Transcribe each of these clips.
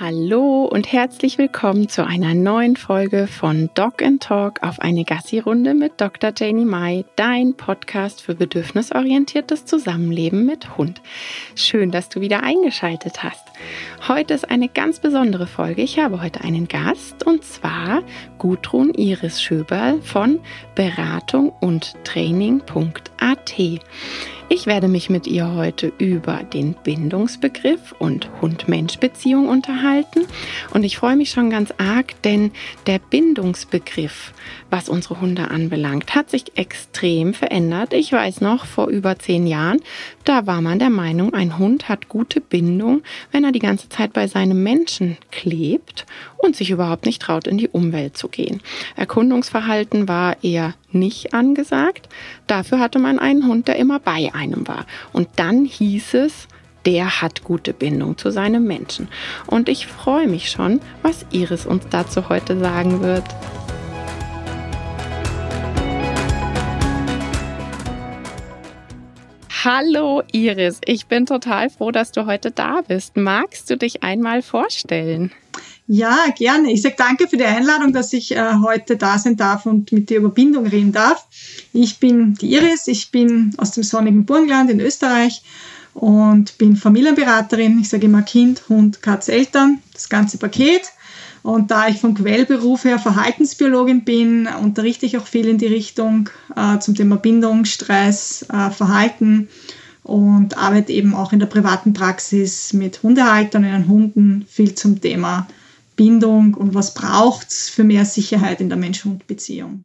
Hallo und herzlich willkommen zu einer neuen Folge von Dog and Talk auf eine Gassi-Runde mit Dr. Janie Mai, dein Podcast für bedürfnisorientiertes Zusammenleben mit Hund. Schön, dass du wieder eingeschaltet hast. Heute ist eine ganz besondere Folge. Ich habe heute einen Gast und zwar Gudrun Iris Schöberl von Beratung und Training.at. Ich werde mich mit ihr heute über den Bindungsbegriff und Hund-Mensch-Beziehung unterhalten. Und ich freue mich schon ganz arg, denn der Bindungsbegriff, was unsere Hunde anbelangt, hat sich extrem verändert. Ich weiß noch, vor über zehn Jahren, da war man der Meinung, ein Hund hat gute Bindung, wenn er die ganze Zeit bei seinem Menschen klebt und sich überhaupt nicht traut, in die Umwelt zu gehen. Erkundungsverhalten war eher nicht angesagt. Dafür hatte man einen Hund, der immer bei einem war. Und dann hieß es, der hat gute Bindung zu seinem Menschen. Und ich freue mich schon, was Iris uns dazu heute sagen wird. Hallo Iris, ich bin total froh, dass du heute da bist. Magst du dich einmal vorstellen? Ja, gerne. Ich sage danke für die Einladung, dass ich äh, heute da sein darf und mit dir über Bindung reden darf. Ich bin die Iris, ich bin aus dem sonnigen Burgenland in Österreich und bin Familienberaterin. Ich sage immer Kind, Hund, Katz, Eltern, das ganze Paket. Und da ich vom Quellberuf her Verhaltensbiologin bin, unterrichte ich auch viel in die Richtung äh, zum Thema Bindung, Stress, äh, Verhalten und arbeite eben auch in der privaten Praxis mit Hundehaltern und Hunden viel zum Thema Bindung und was braucht es für mehr Sicherheit in der Mensch-Hund-Beziehung.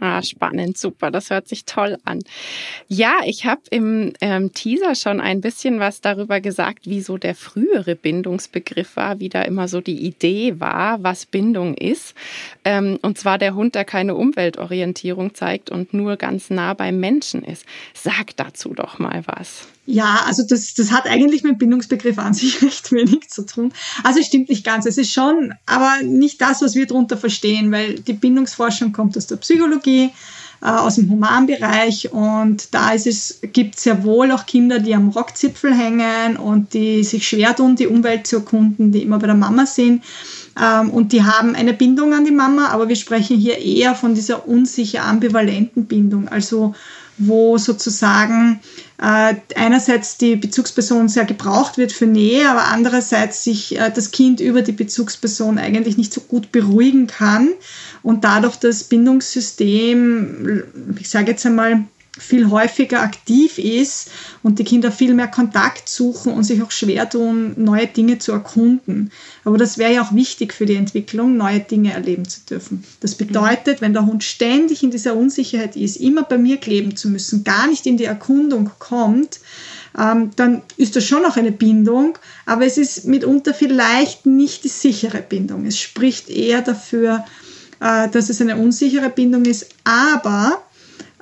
Ah, spannend, super, das hört sich toll an. Ja, ich habe im ähm, Teaser schon ein bisschen was darüber gesagt, wie so der frühere Bindungsbegriff war, wie da immer so die Idee war, was Bindung ist. Ähm, und zwar der Hund, der keine Umweltorientierung zeigt und nur ganz nah beim Menschen ist. Sag dazu doch mal was. Ja, also das, das hat eigentlich mit Bindungsbegriff an sich recht wenig zu tun. Also es stimmt nicht ganz. Es ist schon, aber nicht das, was wir darunter verstehen, weil die Bindungsforschung kommt aus der Psychologie, äh, aus dem Humanbereich und da ist es, gibt sehr wohl auch Kinder, die am Rockzipfel hängen und die sich schwer tun, die Umwelt zu erkunden, die immer bei der Mama sind. Ähm, und die haben eine Bindung an die Mama, aber wir sprechen hier eher von dieser unsicher ambivalenten Bindung. Also wo sozusagen äh, einerseits die Bezugsperson sehr gebraucht wird für Nähe, aber andererseits sich äh, das Kind über die Bezugsperson eigentlich nicht so gut beruhigen kann und dadurch das Bindungssystem, ich sage jetzt einmal, viel häufiger aktiv ist und die Kinder viel mehr Kontakt suchen und sich auch schwer tun, neue Dinge zu erkunden. Aber das wäre ja auch wichtig für die Entwicklung, neue Dinge erleben zu dürfen. Das bedeutet, wenn der Hund ständig in dieser Unsicherheit ist, immer bei mir kleben zu müssen, gar nicht in die Erkundung kommt, ähm, dann ist das schon auch eine Bindung, aber es ist mitunter vielleicht nicht die sichere Bindung. Es spricht eher dafür, äh, dass es eine unsichere Bindung ist, aber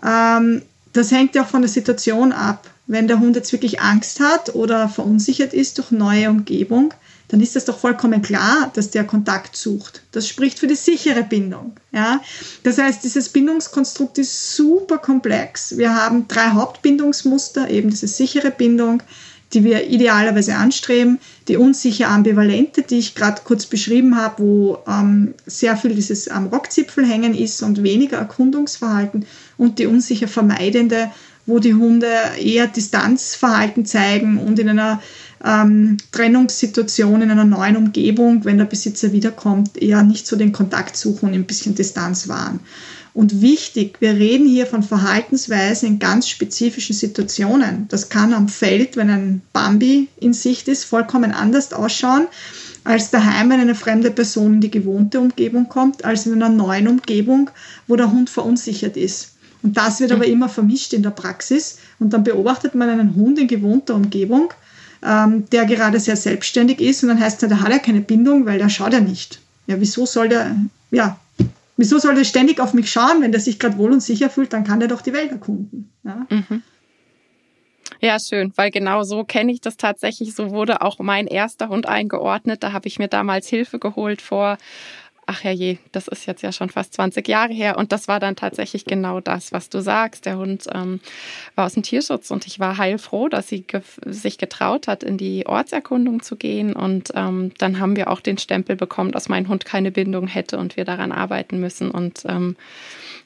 ähm, das hängt ja auch von der Situation ab. Wenn der Hund jetzt wirklich Angst hat oder verunsichert ist durch neue Umgebung, dann ist das doch vollkommen klar, dass der Kontakt sucht. Das spricht für die sichere Bindung. Ja? Das heißt, dieses Bindungskonstrukt ist super komplex. Wir haben drei Hauptbindungsmuster, eben diese sichere Bindung, die wir idealerweise anstreben, die unsicher ambivalente, die ich gerade kurz beschrieben habe, wo ähm, sehr viel dieses am Rockzipfel hängen ist und weniger Erkundungsverhalten und die unsicher vermeidende, wo die Hunde eher Distanzverhalten zeigen und in einer ähm, Trennungssituation, in einer neuen Umgebung, wenn der Besitzer wiederkommt, eher nicht so den Kontakt suchen und ein bisschen Distanz wahren. Und wichtig, wir reden hier von Verhaltensweisen in ganz spezifischen Situationen. Das kann am Feld, wenn ein Bambi in Sicht ist, vollkommen anders ausschauen, als daheim, wenn eine fremde Person in die gewohnte Umgebung kommt, als in einer neuen Umgebung, wo der Hund verunsichert ist. Und das wird aber mhm. immer vermischt in der Praxis. Und dann beobachtet man einen Hund in gewohnter Umgebung, ähm, der gerade sehr selbstständig ist. Und dann heißt es, der hat ja keine Bindung, weil der schaut ja nicht. Ja, wieso soll der, ja, Wieso soll er ständig auf mich schauen? Wenn der sich gerade wohl und sicher fühlt, dann kann er doch die Welt erkunden. Ja? Mhm. Ja, schön, weil genau so kenne ich das tatsächlich. So wurde auch mein erster Hund eingeordnet. Da habe ich mir damals Hilfe geholt vor ach ja je, das ist jetzt ja schon fast 20 Jahre her. Und das war dann tatsächlich genau das, was du sagst. Der Hund ähm, war aus dem Tierschutz und ich war heilfroh, dass sie ge sich getraut hat, in die Ortserkundung zu gehen. Und ähm, dann haben wir auch den Stempel bekommen, dass mein Hund keine Bindung hätte und wir daran arbeiten müssen. Und ähm,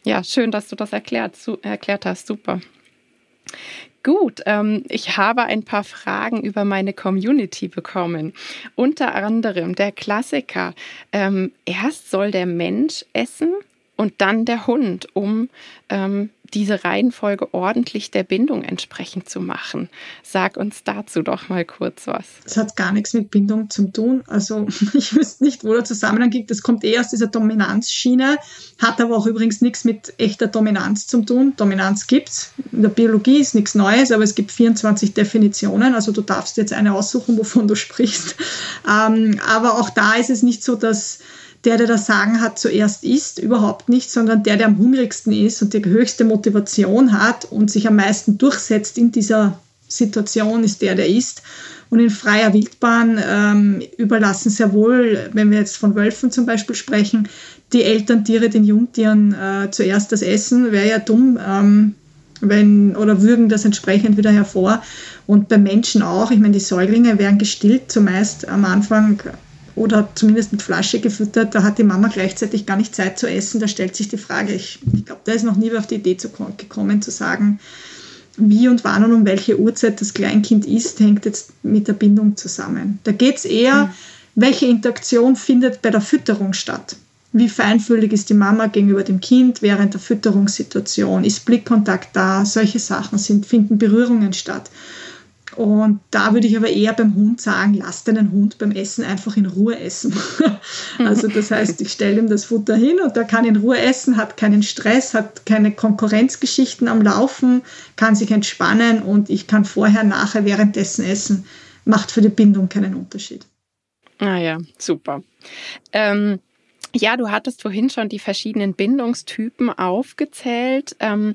ja, schön, dass du das erklärt, erklärt hast. Super. Gut, ähm, ich habe ein paar Fragen über meine Community bekommen. Unter anderem der Klassiker, ähm, erst soll der Mensch essen und dann der Hund, um ähm, diese Reihenfolge ordentlich der Bindung entsprechend zu machen. Sag uns dazu doch mal kurz was. Das hat gar nichts mit Bindung zu tun. Also ich wüsste nicht, wo der Zusammenhang liegt. Das kommt eher aus dieser Dominanzschiene, hat aber auch übrigens nichts mit echter Dominanz zu tun. Dominanz gibt es. In der Biologie ist nichts Neues, aber es gibt 24 Definitionen. Also du darfst jetzt eine aussuchen, wovon du sprichst. Ähm, aber auch da ist es nicht so, dass der, der das Sagen hat, zuerst isst, überhaupt nicht, sondern der, der am hungrigsten ist und die höchste Motivation hat und sich am meisten durchsetzt in dieser Situation, ist der, der isst. Und in freier Wildbahn ähm, überlassen sehr wohl, wenn wir jetzt von Wölfen zum Beispiel sprechen, die Elterntiere den Jungtieren äh, zuerst das Essen. Wäre ja dumm, ähm, wenn, oder würgen das entsprechend wieder hervor. Und bei Menschen auch. Ich meine, die Säuglinge werden gestillt zumeist am Anfang oder zumindest mit Flasche gefüttert, da hat die Mama gleichzeitig gar nicht Zeit zu essen. Da stellt sich die Frage, ich, ich glaube, da ist noch nie auf die Idee zu, gekommen zu sagen, wie und wann und um welche Uhrzeit das Kleinkind isst, hängt jetzt mit der Bindung zusammen. Da geht es eher, mhm. welche Interaktion findet bei der Fütterung statt. Wie feinfühlig ist die Mama gegenüber dem Kind während der Fütterungssituation? Ist Blickkontakt da? Solche Sachen sind, finden Berührungen statt. Und da würde ich aber eher beim Hund sagen, lass deinen Hund beim Essen einfach in Ruhe essen. also das heißt, ich stelle ihm das Futter hin und er kann in Ruhe essen, hat keinen Stress, hat keine Konkurrenzgeschichten am Laufen, kann sich entspannen und ich kann vorher, nachher, währenddessen essen. Macht für die Bindung keinen Unterschied. Ah ja, super. Ähm ja, du hattest vorhin schon die verschiedenen Bindungstypen aufgezählt. Ähm,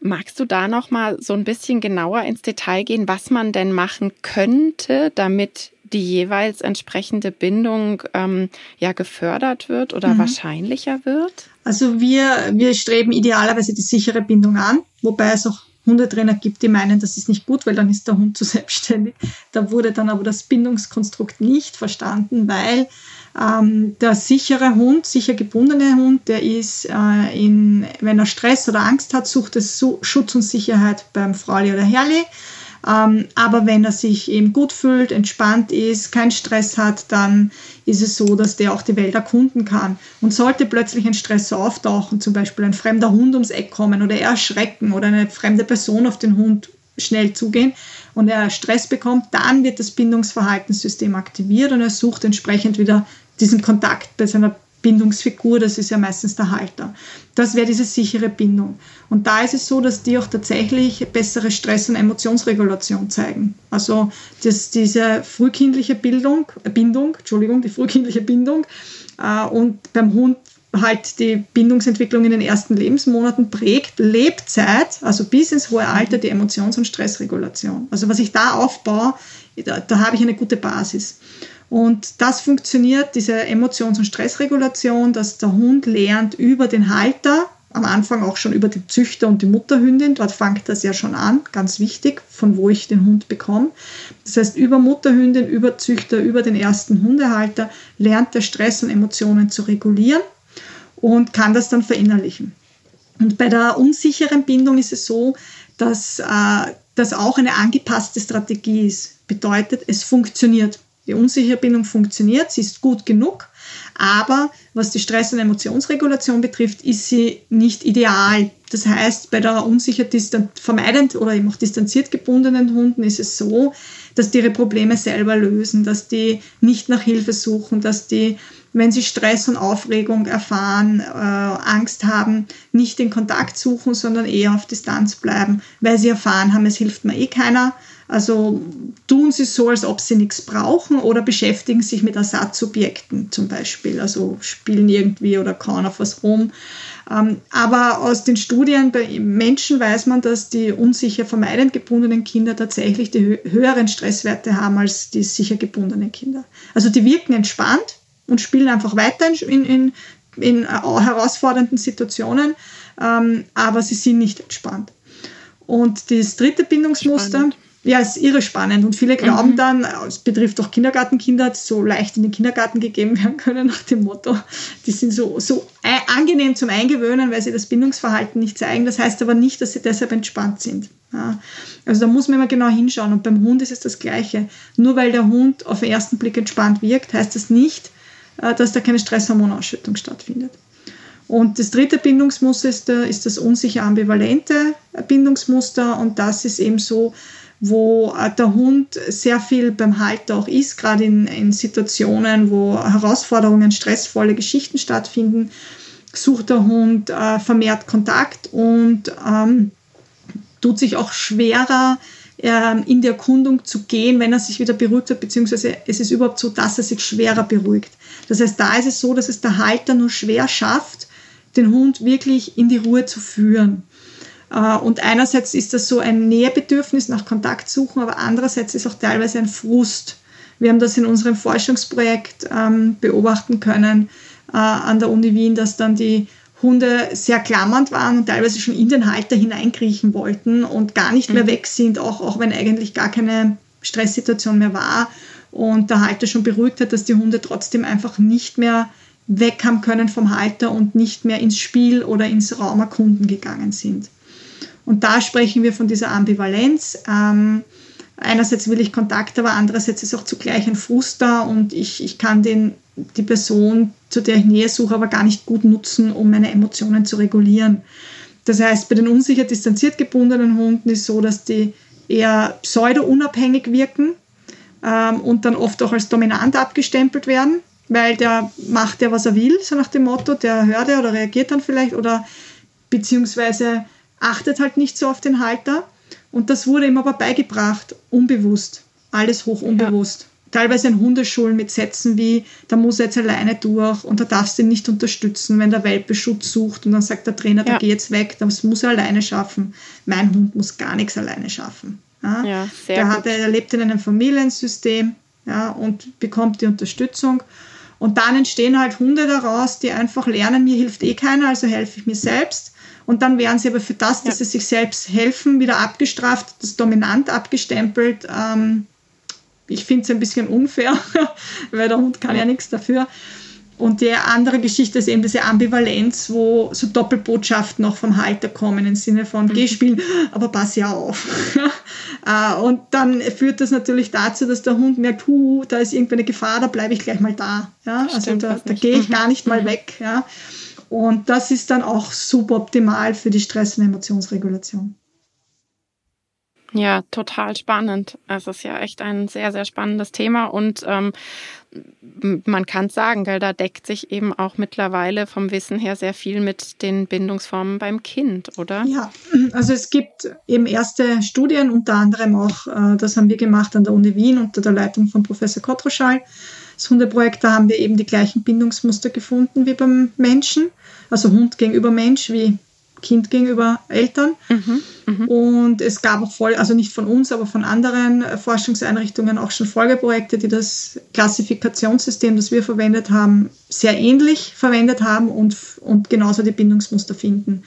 magst du da noch mal so ein bisschen genauer ins Detail gehen, was man denn machen könnte, damit die jeweils entsprechende Bindung ähm, ja gefördert wird oder mhm. wahrscheinlicher wird? Also wir, wir streben idealerweise die sichere Bindung an, wobei es auch Hundetrainer gibt, die meinen, das ist nicht gut, weil dann ist der Hund zu selbstständig. Da wurde dann aber das Bindungskonstrukt nicht verstanden, weil ähm, der sichere Hund, sicher gebundene Hund, der ist, äh, in, wenn er Stress oder Angst hat, sucht es Schutz und Sicherheit beim Frauli oder Herrli. Ähm, aber wenn er sich eben gut fühlt, entspannt ist, keinen Stress hat, dann ist es so, dass der auch die Welt erkunden kann. Und sollte plötzlich ein Stress auftauchen, zum Beispiel ein fremder Hund ums Eck kommen oder er erschrecken oder eine fremde Person auf den Hund schnell zugehen und er Stress bekommt, dann wird das Bindungsverhaltenssystem aktiviert und er sucht entsprechend wieder diesen Kontakt bei seiner Bindungsfigur, das ist ja meistens der Halter. Das wäre diese sichere Bindung. Und da ist es so, dass die auch tatsächlich bessere Stress- und Emotionsregulation zeigen. Also dass diese frühkindliche Bildung, äh, Bindung, Entschuldigung, die frühkindliche Bindung äh, und beim Hund halt die Bindungsentwicklung in den ersten Lebensmonaten prägt, Lebzeit, also bis ins hohe Alter, die Emotions- und Stressregulation. Also was ich da aufbaue, da, da habe ich eine gute Basis. Und das funktioniert, diese Emotions- und Stressregulation, dass der Hund lernt über den Halter, am Anfang auch schon über den Züchter und die Mutterhündin, dort fängt das ja schon an, ganz wichtig, von wo ich den Hund bekomme. Das heißt, über Mutterhündin, über Züchter, über den ersten Hundehalter lernt der Stress und Emotionen zu regulieren und kann das dann verinnerlichen. Und bei der unsicheren Bindung ist es so, dass äh, das auch eine angepasste Strategie ist. Bedeutet, es funktioniert. Die unsichere Bindung funktioniert, sie ist gut genug, aber was die Stress- und Emotionsregulation betrifft, ist sie nicht ideal. Das heißt, bei der unsicher vermeidend oder eben auch distanziert gebundenen Hunden ist es so, dass die ihre Probleme selber lösen, dass die nicht nach Hilfe suchen, dass die, wenn sie Stress und Aufregung erfahren, äh, Angst haben, nicht den Kontakt suchen, sondern eher auf Distanz bleiben, weil sie erfahren haben, es hilft mir eh keiner also tun sie so, als ob sie nichts brauchen oder beschäftigen sich mit Ersatzobjekten zum Beispiel, also spielen irgendwie oder kauen auf was rum. Ähm, aber aus den Studien bei Menschen weiß man, dass die unsicher vermeidend gebundenen Kinder tatsächlich die höheren Stresswerte haben als die sicher gebundenen Kinder. Also die wirken entspannt, und spielen einfach weiter in, in, in herausfordernden Situationen, ähm, aber sie sind nicht entspannt. Und das dritte Bindungsmuster, Spannend. ja, ist irre spannend. Und viele glauben mhm. dann, es betrifft auch Kindergartenkinder, die so leicht in den Kindergarten gegeben werden können, nach dem Motto, die sind so, so angenehm zum Eingewöhnen, weil sie das Bindungsverhalten nicht zeigen. Das heißt aber nicht, dass sie deshalb entspannt sind. Ja. Also da muss man immer genau hinschauen. Und beim Hund ist es das Gleiche. Nur weil der Hund auf den ersten Blick entspannt wirkt, heißt das nicht, äh, dass da keine Stresshormonausschüttung stattfindet. Und das dritte Bindungsmuster ist, ist das unsicher ambivalente Bindungsmuster. Und das ist eben so, wo äh, der Hund sehr viel beim Halter auch ist, gerade in, in Situationen, wo Herausforderungen, stressvolle Geschichten stattfinden, sucht der Hund äh, vermehrt Kontakt und ähm, tut sich auch schwerer, in die Erkundung zu gehen, wenn er sich wieder beruhigt hat, beziehungsweise es ist überhaupt so, dass er sich schwerer beruhigt. Das heißt, da ist es so, dass es der Halter nur schwer schafft, den Hund wirklich in die Ruhe zu führen. Äh, und einerseits ist das so ein Nähebedürfnis nach Kontakt suchen, aber andererseits ist auch teilweise ein Frust. Wir haben das in unserem Forschungsprojekt ähm, beobachten können äh, an der Uni Wien, dass dann die Hunde sehr klammernd waren und teilweise schon in den Halter hineinkriechen wollten und gar nicht mehr mhm. weg sind, auch, auch wenn eigentlich gar keine Stresssituation mehr war und der Halter schon beruhigt hat, dass die Hunde trotzdem einfach nicht mehr weg haben können vom Halter und nicht mehr ins Spiel oder ins Raumerkunden gegangen sind. Und da sprechen wir von dieser Ambivalenz. Ähm, einerseits will ich Kontakt, aber andererseits ist auch zugleich ein Frust da und ich, ich kann den, die Person, zu der ich Nähe suche, aber gar nicht gut nutzen, um meine Emotionen zu regulieren. Das heißt, bei den unsicher distanziert gebundenen Hunden ist so, dass die eher pseudo-unabhängig wirken ähm, und dann oft auch als dominant abgestempelt werden, weil der macht ja, was er will, so nach dem Motto, der hört ja oder reagiert dann vielleicht oder beziehungsweise achtet halt nicht so auf den Halter. Und das wurde ihm aber beigebracht, unbewusst. Alles hoch unbewusst. Ja. Teilweise in Hundeschulen mit Sätzen wie, da muss er jetzt alleine durch und da darfst du ihn nicht unterstützen, wenn der Welpe Schutz sucht und dann sagt der Trainer, ja. da geh jetzt weg, das muss er alleine schaffen. Mein Hund muss gar nichts alleine schaffen. Ja, ja sehr der, hat, er lebt in einem Familiensystem ja, und bekommt die Unterstützung. Und dann entstehen halt Hunde daraus, die einfach lernen, mir hilft eh keiner, also helfe ich mir selbst. Und dann werden sie aber für das, dass ja. sie sich selbst helfen, wieder abgestraft, das dominant abgestempelt. Ähm, ich finde es ein bisschen unfair, weil der Hund kann ja nichts dafür. Und die andere Geschichte ist eben diese Ambivalenz, wo so Doppelbotschaften noch vom Halter kommen im Sinne von mhm. geh spielen, aber pass ja auf. Äh, und dann führt das natürlich dazu, dass der Hund merkt, hu, da ist irgendeine Gefahr, da bleibe ich gleich mal da. Ja? Also da, da gehe ich gar nicht mal mhm. weg. Ja? Und das ist dann auch suboptimal für die Stress- und Emotionsregulation. Ja, total spannend. Es ist ja echt ein sehr, sehr spannendes Thema und ähm, man kann sagen, gell, da deckt sich eben auch mittlerweile vom Wissen her sehr viel mit den Bindungsformen beim Kind, oder? Ja, also es gibt eben erste Studien, unter anderem auch, äh, das haben wir gemacht an der Uni Wien unter der Leitung von Professor Kotroschall. Das Hundeprojekt, da haben wir eben die gleichen Bindungsmuster gefunden wie beim Menschen also Hund gegenüber Mensch wie Kind gegenüber Eltern. Mhm, mh. Und es gab auch voll, also nicht von uns, aber von anderen Forschungseinrichtungen auch schon Folgeprojekte, die das Klassifikationssystem, das wir verwendet haben, sehr ähnlich verwendet haben und, und genauso die Bindungsmuster finden.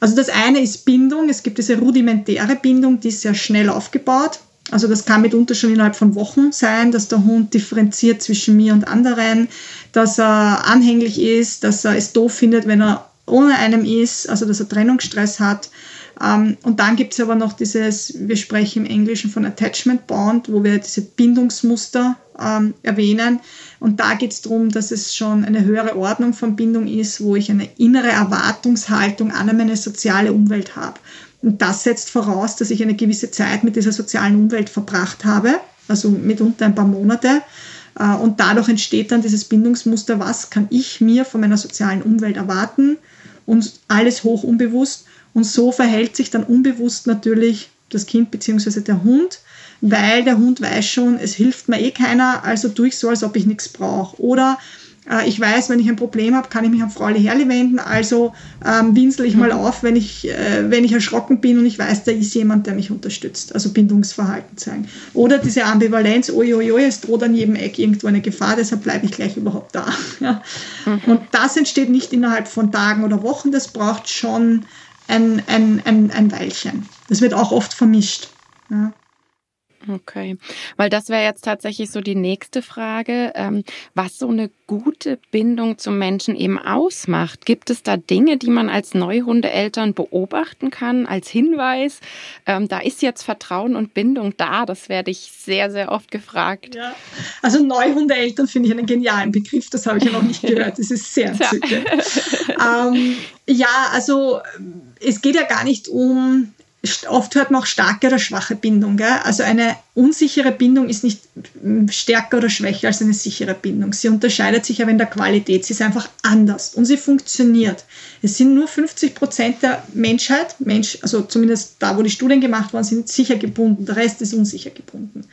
Also das eine ist Bindung. Es gibt diese rudimentäre Bindung, die ist sehr schnell aufgebaut. Also das kann mitunter schon innerhalb von Wochen sein, dass der Hund differenziert zwischen mir und anderen, dass er anhänglich ist, dass er es doof findet, wenn er ohne einem ist, also dass er Trennungsstress hat. Ähm, und dann gibt es aber noch dieses, wir sprechen im Englischen von Attachment Bond, wo wir diese Bindungsmuster ähm, erwähnen. Und da geht es darum, dass es schon eine höhere Ordnung von Bindung ist, wo ich eine innere Erwartungshaltung an meine soziale Umwelt habe. Und das setzt voraus, dass ich eine gewisse Zeit mit dieser sozialen Umwelt verbracht habe, also mitunter ein paar Monate. Äh, und dadurch entsteht dann dieses Bindungsmuster, was kann ich mir von meiner sozialen Umwelt erwarten und alles hoch unbewusst. Und so verhält sich dann unbewusst natürlich das Kind bzw. der Hund, weil der Hund weiß schon, es hilft mir eh keiner, also tue ich so, als ob ich nichts brauche. Oder ich weiß, wenn ich ein Problem habe, kann ich mich an Frau Herli wenden, also ähm, winsel ich mhm. mal auf, wenn ich, äh, wenn ich erschrocken bin und ich weiß, da ist jemand, der mich unterstützt. Also Bindungsverhalten zeigen. Oder diese Ambivalenz, oi, es droht an jedem Eck irgendwo eine Gefahr, deshalb bleibe ich gleich überhaupt da. Ja. Mhm. Und das entsteht nicht innerhalb von Tagen oder Wochen, das braucht schon ein, ein, ein, ein Weilchen. Das wird auch oft vermischt. Ja. Okay, weil das wäre jetzt tatsächlich so die nächste Frage, ähm, was so eine gute Bindung zum Menschen eben ausmacht. Gibt es da Dinge, die man als Neuhundeeltern beobachten kann, als Hinweis? Ähm, da ist jetzt Vertrauen und Bindung da. Das werde ich sehr, sehr oft gefragt. Ja. Also Neuhundeeltern finde ich einen genialen Begriff. Das habe ich ja noch nicht gehört. Das ist sehr entzückend. ähm, ja, also es geht ja gar nicht um oft hört man auch starke oder schwache Bindung. Gell? Also eine unsichere Bindung ist nicht stärker oder schwächer als eine sichere Bindung. Sie unterscheidet sich aber in der Qualität. Sie ist einfach anders und sie funktioniert. Es sind nur 50 Prozent der Menschheit, Mensch, also zumindest da, wo die Studien gemacht worden sind, sicher gebunden. Der Rest ist unsicher gebunden.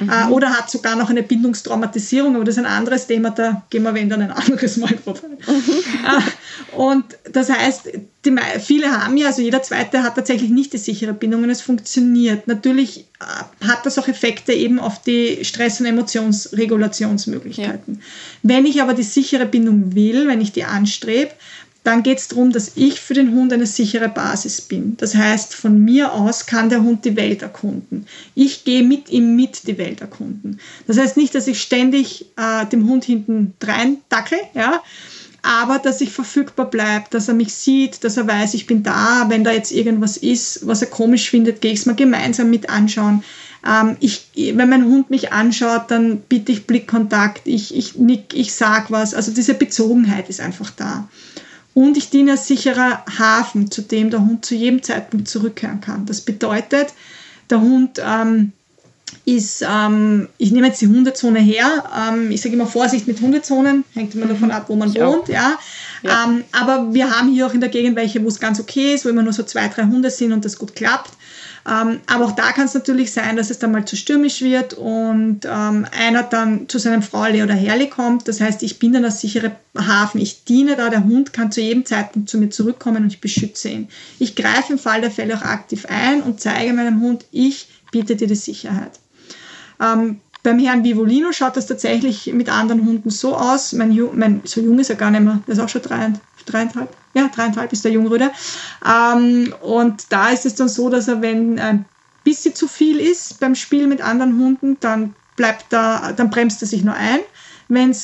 Äh, mhm. oder hat sogar noch eine Bindungstraumatisierung, aber das ist ein anderes Thema, da gehen wir wenn dann ein anderes Mal drauf. Mhm. Und das heißt, die, viele haben ja, also jeder Zweite hat tatsächlich nicht die sichere Bindung und es funktioniert. Natürlich äh, hat das auch Effekte eben auf die Stress- und Emotionsregulationsmöglichkeiten. Ja. Wenn ich aber die sichere Bindung will, wenn ich die anstrebe, dann geht es darum, dass ich für den Hund eine sichere Basis bin. Das heißt, von mir aus kann der Hund die Welt erkunden. Ich gehe mit ihm mit die Welt erkunden. Das heißt nicht, dass ich ständig äh, dem Hund hinten drein dackel, ja, aber dass ich verfügbar bleibe, dass er mich sieht, dass er weiß, ich bin da. Wenn da jetzt irgendwas ist, was er komisch findet, gehe ich es mal gemeinsam mit anschauen. Ähm, ich, wenn mein Hund mich anschaut, dann bitte ich Blickkontakt, ich, ich nick, ich sag was. Also diese Bezogenheit ist einfach da. Und ich diene als sicherer Hafen, zu dem der Hund zu jedem Zeitpunkt zurückkehren kann. Das bedeutet, der Hund ähm, ist, ähm, ich nehme jetzt die Hundezone her, ähm, ich sage immer Vorsicht mit Hundezonen, hängt immer davon ab, wo man ich wohnt, ja. ja. Ähm, aber wir haben hier auch in der Gegend welche, wo es ganz okay ist, wo immer nur so zwei, drei Hunde sind und das gut klappt. Ähm, aber auch da kann es natürlich sein, dass es dann mal zu stürmisch wird und ähm, einer dann zu seinem Frauli oder Herrli kommt. Das heißt, ich bin dann der sichere Hafen. Ich diene da, der Hund kann zu jedem Zeitpunkt zu mir zurückkommen und ich beschütze ihn. Ich greife im Fall der Fälle auch aktiv ein und zeige meinem Hund, ich biete dir die Sicherheit. Ähm, beim Herrn Vivolino schaut das tatsächlich mit anderen Hunden so aus. Mein, mein so jung ist er gar nicht mehr, der ist auch schon dreieinhalb ja, dreieinhalb ist der Jungröder. Ähm, und da ist es dann so, dass er, wenn ein bisschen zu viel ist beim Spiel mit anderen Hunden, dann bleibt er, dann bremst er sich nur ein. Wenn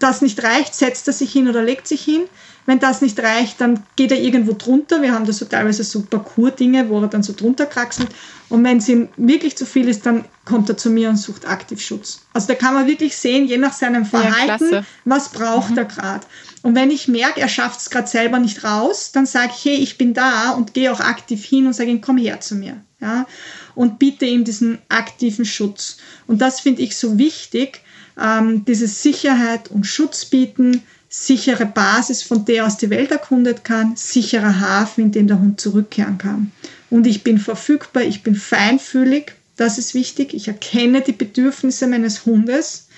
das nicht reicht, setzt er sich hin oder legt sich hin. Wenn das nicht reicht, dann geht er irgendwo drunter. Wir haben da so teilweise so Parcours-Dinge, wo er dann so drunter kraxelt. Und wenn es ihm wirklich zu viel ist, dann kommt er zu mir und sucht aktiv Schutz. Also da kann man wirklich sehen, je nach seinem Verhalten, ja, was braucht mhm. er gerade. Und wenn ich merke, er schafft es gerade selber nicht raus, dann sage ich, hey, ich bin da und gehe auch aktiv hin und sage ihm, komm her zu mir. Ja? Und biete ihm diesen aktiven Schutz. Und das finde ich so wichtig, ähm, diese Sicherheit und Schutz bieten, sichere Basis, von der aus die Welt erkundet kann, sicherer Hafen, in den der Hund zurückkehren kann. Und ich bin verfügbar, ich bin feinfühlig, das ist wichtig. Ich erkenne die Bedürfnisse meines Hundes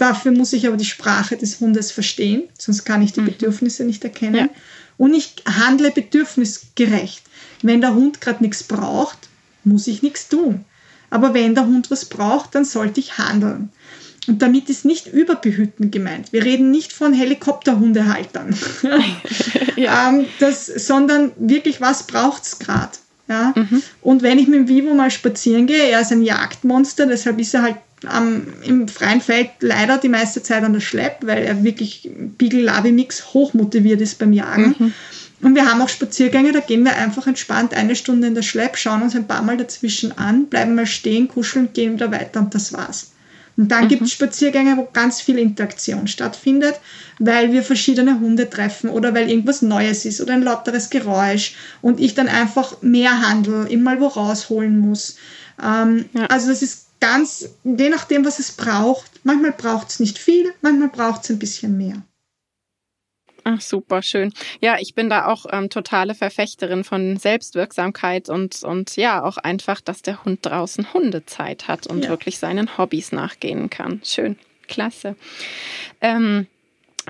Dafür muss ich aber die Sprache des Hundes verstehen, sonst kann ich die mhm. Bedürfnisse nicht erkennen. Ja. Und ich handle bedürfnisgerecht. Wenn der Hund gerade nichts braucht, muss ich nichts tun. Aber wenn der Hund was braucht, dann sollte ich handeln. Und damit ist nicht überbehüten gemeint. Wir reden nicht von Helikopterhundehaltern, ja. ähm, das, sondern wirklich, was braucht es gerade? Ja? Mhm. Und wenn ich mit dem Vivo mal spazieren gehe, er ist ein Jagdmonster, deshalb ist er halt ähm, im freien Feld leider die meiste Zeit an der Schlepp, weil er wirklich Beagle-Lavi-Mix hochmotiviert ist beim Jagen. Mhm. Und wir haben auch Spaziergänge, da gehen wir einfach entspannt eine Stunde in der Schlepp, schauen uns ein paar Mal dazwischen an, bleiben mal stehen, kuscheln, gehen wieder weiter und das war's. Und dann mhm. gibt es Spaziergänge, wo ganz viel Interaktion stattfindet, weil wir verschiedene Hunde treffen oder weil irgendwas Neues ist oder ein lauteres Geräusch und ich dann einfach mehr handel, mal wo rausholen muss. Ähm, ja. Also das ist ganz, je nachdem, was es braucht. Manchmal braucht es nicht viel, manchmal braucht es ein bisschen mehr. Ach, super, schön. Ja, ich bin da auch ähm, totale Verfechterin von Selbstwirksamkeit und, und ja, auch einfach, dass der Hund draußen Hundezeit hat und ja. wirklich seinen Hobbys nachgehen kann. Schön, klasse. Ähm,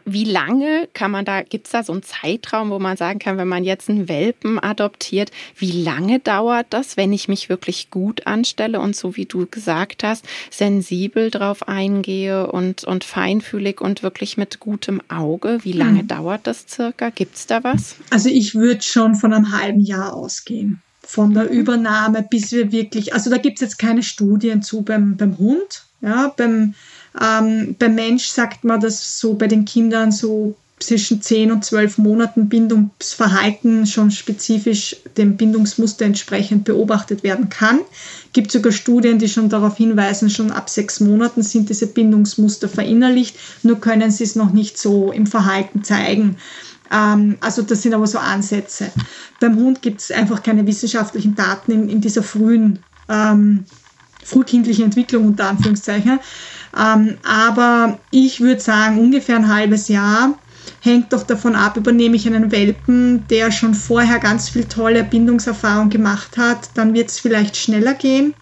wie lange kann man da, gibt es da so einen Zeitraum, wo man sagen kann, wenn man jetzt einen Welpen adoptiert, wie lange dauert das, wenn ich mich wirklich gut anstelle und so wie du gesagt hast, sensibel drauf eingehe und, und feinfühlig und wirklich mit gutem Auge? Wie lange mhm. dauert das circa? Gibt es da was? Also ich würde schon von einem halben Jahr ausgehen. Von der mhm. Übernahme bis wir wirklich, also da gibt es jetzt keine Studien zu beim, beim Hund, ja, beim ähm, beim Mensch sagt man, dass so bei den Kindern so zwischen 10 und 12 Monaten Bindungsverhalten schon spezifisch dem Bindungsmuster entsprechend beobachtet werden kann. Es gibt sogar Studien, die schon darauf hinweisen, schon ab sechs Monaten sind diese Bindungsmuster verinnerlicht, nur können sie es noch nicht so im Verhalten zeigen. Ähm, also das sind aber so Ansätze. Beim Hund gibt es einfach keine wissenschaftlichen Daten in, in dieser frühen, ähm, frühkindlichen Entwicklung unter Anführungszeichen. Ähm, aber ich würde sagen, ungefähr ein halbes Jahr hängt doch davon ab, übernehme ich einen Welpen, der schon vorher ganz viel tolle Bindungserfahrung gemacht hat, dann wird es vielleicht schneller gehen,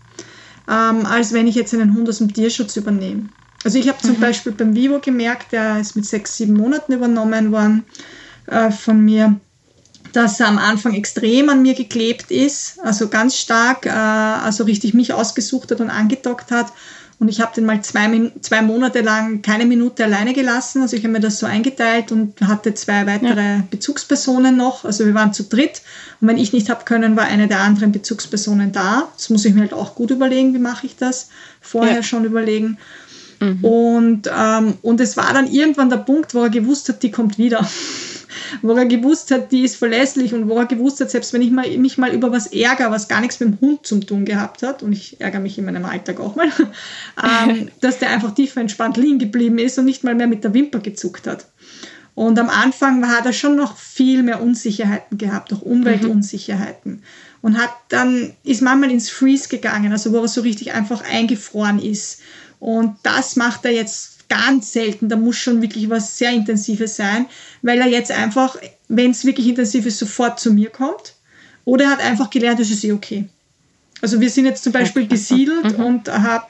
ähm, als wenn ich jetzt einen Hund aus dem Tierschutz übernehme. Also ich habe zum mhm. Beispiel beim Vivo gemerkt, der ist mit sechs, sieben Monaten übernommen worden äh, von mir, dass er am Anfang extrem an mir geklebt ist, also ganz stark, äh, also richtig mich ausgesucht hat und angedockt hat. Und ich habe den mal zwei, zwei Monate lang keine Minute alleine gelassen. Also ich habe mir das so eingeteilt und hatte zwei weitere ja. Bezugspersonen noch. Also wir waren zu dritt. Und wenn ich nicht habe können, war eine der anderen Bezugspersonen da. Das muss ich mir halt auch gut überlegen, wie mache ich das. Vorher ja. schon überlegen. Mhm. Und, ähm, und es war dann irgendwann der Punkt, wo er gewusst hat, die kommt wieder wo er gewusst hat, die ist verlässlich und wo er gewusst hat, selbst wenn ich mal, mich mal über was ärgere, was gar nichts mit dem Hund zu tun gehabt hat, und ich ärgere mich in meinem Alltag auch mal, ähm, dass der einfach tief entspannt liegen geblieben ist und nicht mal mehr mit der Wimper gezuckt hat. Und am Anfang hat er schon noch viel mehr Unsicherheiten gehabt, auch Umweltunsicherheiten. Mhm. Und hat dann, ist manchmal ins Freeze gegangen, also wo er so richtig einfach eingefroren ist. Und das macht er jetzt ganz selten. Da muss schon wirklich was sehr Intensives sein, weil er jetzt einfach, wenn es wirklich intensiv ist, sofort zu mir kommt. Oder er hat einfach gelernt, das ist eh okay. Also wir sind jetzt zum Beispiel gesiedelt mhm. und habe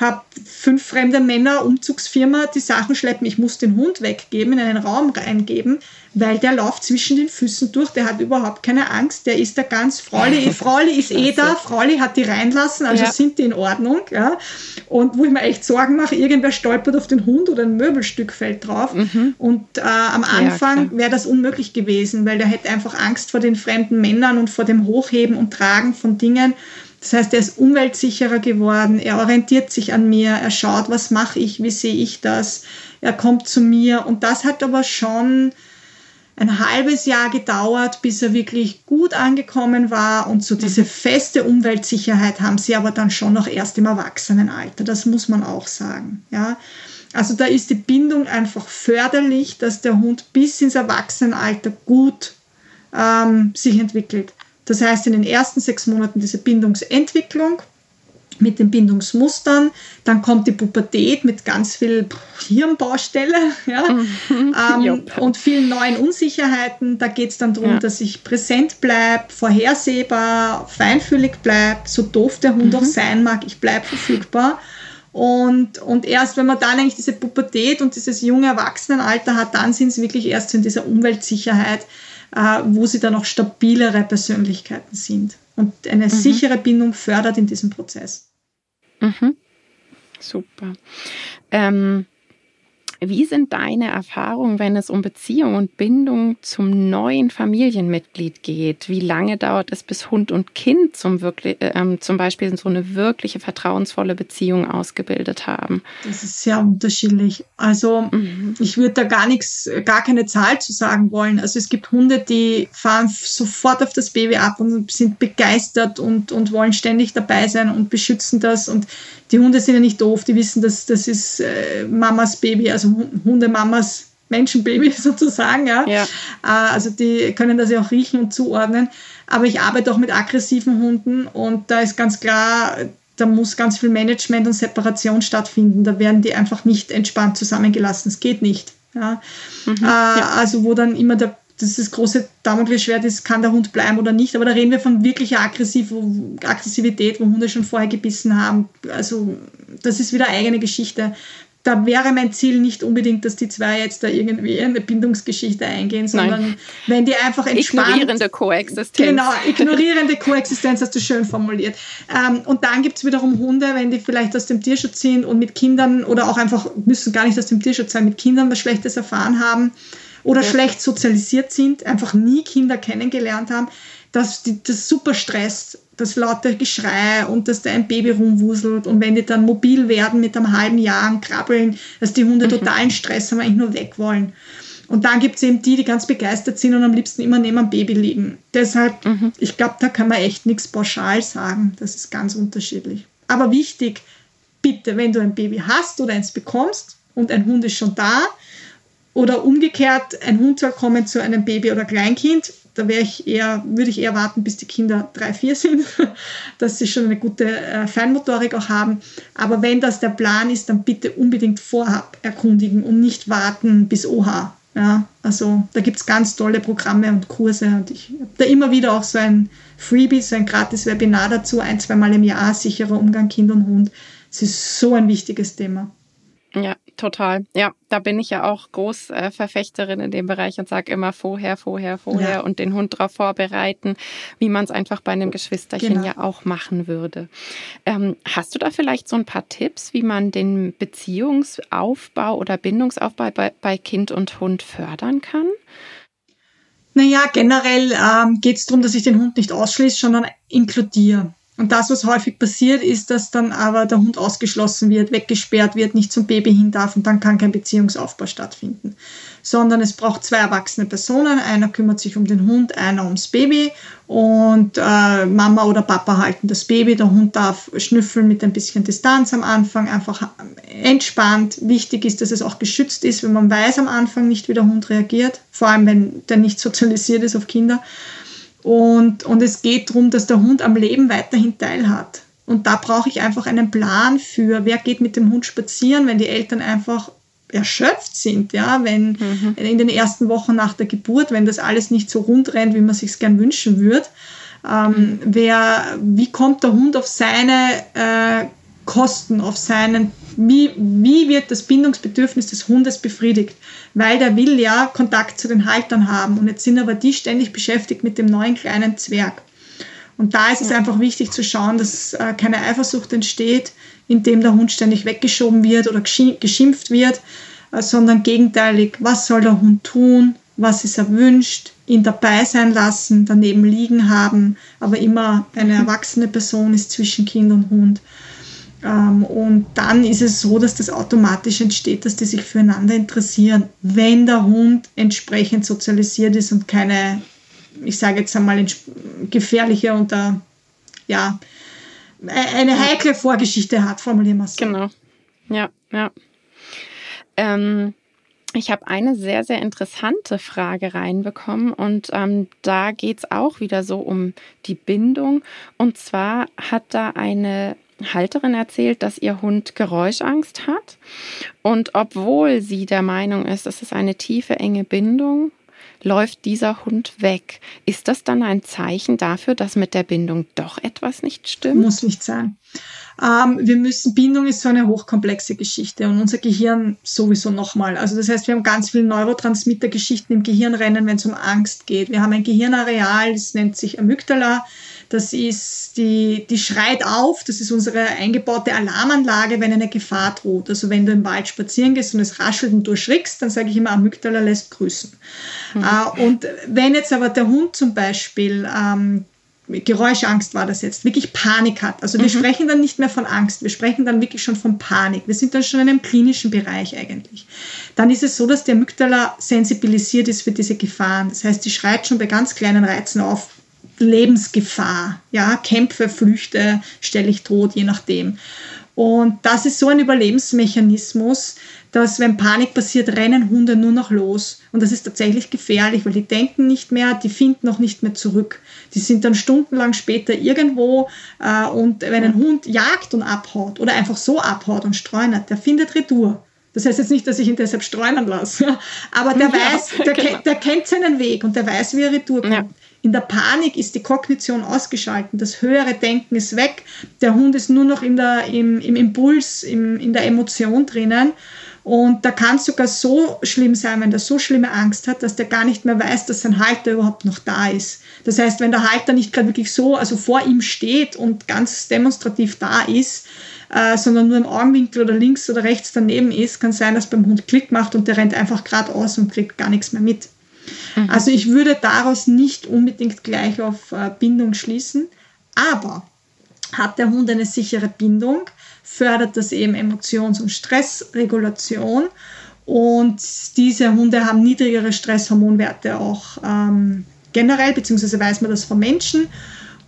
habe fünf fremde Männer, Umzugsfirma, die Sachen schleppen. Ich muss den Hund weggeben, in einen Raum reingeben, weil der läuft zwischen den Füßen durch. Der hat überhaupt keine Angst. Der ist da ganz, Frauli, Frauli ist eh da. Frauli hat die reinlassen, also ja. sind die in Ordnung. Ja. Und wo ich mir echt Sorgen mache, irgendwer stolpert auf den Hund oder ein Möbelstück fällt drauf. Mhm. Und äh, am Anfang ja, wäre das unmöglich gewesen, weil der hätte einfach Angst vor den fremden Männern und vor dem Hochheben und Tragen von Dingen. Das heißt, er ist umweltsicherer geworden, er orientiert sich an mir, er schaut, was mache ich, wie sehe ich das, er kommt zu mir und das hat aber schon ein halbes Jahr gedauert, bis er wirklich gut angekommen war und so diese feste Umweltsicherheit haben sie aber dann schon noch erst im Erwachsenenalter, das muss man auch sagen, ja. Also da ist die Bindung einfach förderlich, dass der Hund bis ins Erwachsenenalter gut ähm, sich entwickelt. Das heißt, in den ersten sechs Monaten diese Bindungsentwicklung mit den Bindungsmustern, dann kommt die Pubertät mit ganz viel Hirnbaustelle ja, mhm. ähm, und vielen neuen Unsicherheiten. Da geht es dann darum, ja. dass ich präsent bleibe, vorhersehbar, feinfühlig bleibe, so doof der Hund mhm. auch sein mag, ich bleibe verfügbar. Und, und erst wenn man dann eigentlich diese Pubertät und dieses junge Erwachsenenalter hat, dann sind es wirklich erst in dieser Umweltsicherheit, wo sie dann auch stabilere Persönlichkeiten sind. Und eine mhm. sichere Bindung fördert in diesem Prozess. Mhm. Super. Ähm, wie sind deine Erfahrungen, wenn es um Beziehung und Bindung zum neuen Familienmitglied geht? Wie lange dauert es, bis Hund und Kind zum, wirklich, äh, zum Beispiel so eine wirkliche vertrauensvolle Beziehung ausgebildet haben? Das ist sehr unterschiedlich. Also mhm. ich würde da gar nichts, gar keine Zahl zu sagen wollen. Also es gibt Hunde, die fahren sofort auf das Baby ab und sind begeistert und, und wollen ständig dabei sein und beschützen das. Und die Hunde sind ja nicht doof, die wissen, dass das ist äh, Mamas Baby, also Hundemamas Menschenbaby sozusagen. Ja. ja. Äh, also die können das ja auch riechen und zuordnen. Aber ich arbeite auch mit aggressiven Hunden und da ist ganz klar, da muss ganz viel Management und Separation stattfinden. Da werden die einfach nicht entspannt zusammengelassen. Es geht nicht. Ja. Mhm, äh, ja. Also wo dann immer der das ist das große Damoklesschwert ist, kann der Hund bleiben oder nicht. Aber da reden wir von wirklicher Aggressiv Aggressivität, wo Hunde schon vorher gebissen haben. Also das ist wieder eigene Geschichte. Da wäre mein Ziel nicht unbedingt, dass die zwei jetzt da irgendwie eine Bindungsgeschichte eingehen, sondern Nein. wenn die einfach entspannt... Ignorierende Koexistenz. Genau, ignorierende Koexistenz hast du schön formuliert. Ähm, und dann gibt es wiederum Hunde, wenn die vielleicht aus dem Tierschutz sind und mit Kindern oder auch einfach, müssen gar nicht aus dem Tierschutz sein, mit Kindern was Schlechtes erfahren haben oder ja. schlecht sozialisiert sind, einfach nie Kinder kennengelernt haben, dass die, das super stresst das laute Geschrei und dass da ein Baby rumwuselt und wenn die dann mobil werden mit einem halben Jahr und krabbeln, dass die Hunde mhm. totalen Stress haben, eigentlich nur weg wollen. Und dann gibt es eben die, die ganz begeistert sind und am liebsten immer neben einem Baby liegen. Deshalb, mhm. ich glaube, da kann man echt nichts pauschal sagen. Das ist ganz unterschiedlich. Aber wichtig, bitte, wenn du ein Baby hast oder eins bekommst und ein Hund ist schon da, oder umgekehrt, ein Hund soll kommen zu einem Baby oder Kleinkind, da wäre ich eher, würde ich eher warten, bis die Kinder drei, vier sind, dass sie schon eine gute äh, Feinmotorik auch haben. Aber wenn das der Plan ist, dann bitte unbedingt vorab erkundigen und nicht warten bis OH. Ja, also da gibt es ganz tolle Programme und Kurse und ich habe da immer wieder auch so ein Freebie, so ein gratis Webinar dazu, ein, zweimal im Jahr, sicherer Umgang Kind und Hund. Es ist so ein wichtiges Thema. Ja, total. Ja, da bin ich ja auch Großverfechterin äh, in dem Bereich und sage immer vorher, vorher, vorher ja. und den Hund darauf vorbereiten, wie man es einfach bei einem Geschwisterchen genau. ja auch machen würde. Ähm, hast du da vielleicht so ein paar Tipps, wie man den Beziehungsaufbau oder Bindungsaufbau bei, bei Kind und Hund fördern kann? Naja, generell ähm, geht es darum, dass ich den Hund nicht ausschließe, sondern inkludiere. Und das, was häufig passiert, ist, dass dann aber der Hund ausgeschlossen wird, weggesperrt wird, nicht zum Baby hin darf und dann kann kein Beziehungsaufbau stattfinden. Sondern es braucht zwei erwachsene Personen. Einer kümmert sich um den Hund, einer ums Baby und äh, Mama oder Papa halten das Baby. Der Hund darf schnüffeln mit ein bisschen Distanz am Anfang, einfach entspannt. Wichtig ist, dass es auch geschützt ist, wenn man weiß am Anfang nicht, wie der Hund reagiert, vor allem wenn der nicht sozialisiert ist auf Kinder. Und, und es geht darum, dass der Hund am Leben weiterhin teilhat. Und da brauche ich einfach einen Plan für, wer geht mit dem Hund spazieren, wenn die Eltern einfach erschöpft sind, ja, wenn mhm. in den ersten Wochen nach der Geburt, wenn das alles nicht so rund rennt, wie man sich gern wünschen würde. Ähm, wer, wie kommt der Hund auf seine äh, Kosten, auf seinen, wie, wie wird das Bindungsbedürfnis des Hundes befriedigt? Weil der will ja Kontakt zu den Haltern haben und jetzt sind aber die ständig beschäftigt mit dem neuen kleinen Zwerg. Und da ist es einfach wichtig zu schauen, dass äh, keine Eifersucht entsteht, indem der Hund ständig weggeschoben wird oder geschimpft wird, äh, sondern gegenteilig, was soll der Hund tun, was ist er wünscht, ihn dabei sein lassen, daneben liegen haben, aber immer eine erwachsene Person ist zwischen Kind und Hund. Ähm, und dann ist es so, dass das automatisch entsteht, dass die sich füreinander interessieren, wenn der Hund entsprechend sozialisiert ist und keine, ich sage jetzt einmal, gefährliche und ja, e-, eine heikle Vorgeschichte hat, formulieren wir es. Genau. Ja, ja. Ähm, ich habe eine sehr, sehr interessante Frage reinbekommen und ähm, da geht es auch wieder so um die Bindung. Und zwar hat da eine Halterin erzählt, dass ihr Hund Geräuschangst hat. Und obwohl sie der Meinung ist, es ist eine tiefe, enge Bindung, läuft dieser Hund weg. Ist das dann ein Zeichen dafür, dass mit der Bindung doch etwas nicht stimmt? Muss nicht sein. Ähm, wir müssen, Bindung ist so eine hochkomplexe Geschichte und unser Gehirn sowieso nochmal. Also das heißt, wir haben ganz viele Neurotransmittergeschichten im Gehirn rennen, wenn es um Angst geht. Wir haben ein Gehirnareal, das nennt sich Amygdala. Das ist die, die schreit auf. Das ist unsere eingebaute Alarmanlage, wenn eine Gefahr droht. Also wenn du im Wald spazieren gehst und es raschelt und du erschrickst, dann sage ich immer, Amygdala lässt grüßen. Mhm. Äh, und wenn jetzt aber der Hund zum Beispiel ähm, Geräuschangst war das jetzt, wirklich Panik hat. Also wir mhm. sprechen dann nicht mehr von Angst, wir sprechen dann wirklich schon von Panik. Wir sind dann schon in einem klinischen Bereich eigentlich. Dann ist es so, dass der Amygdala sensibilisiert ist für diese Gefahren. Das heißt, die schreit schon bei ganz kleinen Reizen auf, Lebensgefahr, ja, Kämpfe, Flüchte, stelle ich tot, je nachdem. Und das ist so ein Überlebensmechanismus, dass wenn Panik passiert, rennen Hunde nur noch los. Und das ist tatsächlich gefährlich, weil die denken nicht mehr, die finden auch nicht mehr zurück. Die sind dann stundenlang später irgendwo äh, und wenn ein Hund jagt und abhaut oder einfach so abhaut und streunert, der findet Retour. Das heißt jetzt nicht, dass ich ihn deshalb streunern lasse, aber der ja, weiß, der, genau. der, kennt seinen Weg und der weiß, wie er Retour kommt. Ja. In der Panik ist die Kognition ausgeschaltet, das höhere Denken ist weg, der Hund ist nur noch in der, im, im Impuls, im, in der Emotion drinnen. Und da kann es sogar so schlimm sein, wenn der so schlimme Angst hat, dass der gar nicht mehr weiß, dass sein Halter überhaupt noch da ist. Das heißt, wenn der Halter nicht gerade wirklich so, also vor ihm steht und ganz demonstrativ da ist, äh, sondern nur im Augenwinkel oder links oder rechts daneben ist, kann sein, dass beim Hund Klick macht und der rennt einfach geradeaus und kriegt gar nichts mehr mit. Mhm. Also ich würde daraus nicht unbedingt gleich auf äh, Bindung schließen, aber hat der Hund eine sichere Bindung, fördert das eben Emotions- und Stressregulation. Und diese Hunde haben niedrigere Stresshormonwerte auch ähm, generell, beziehungsweise weiß man das von Menschen.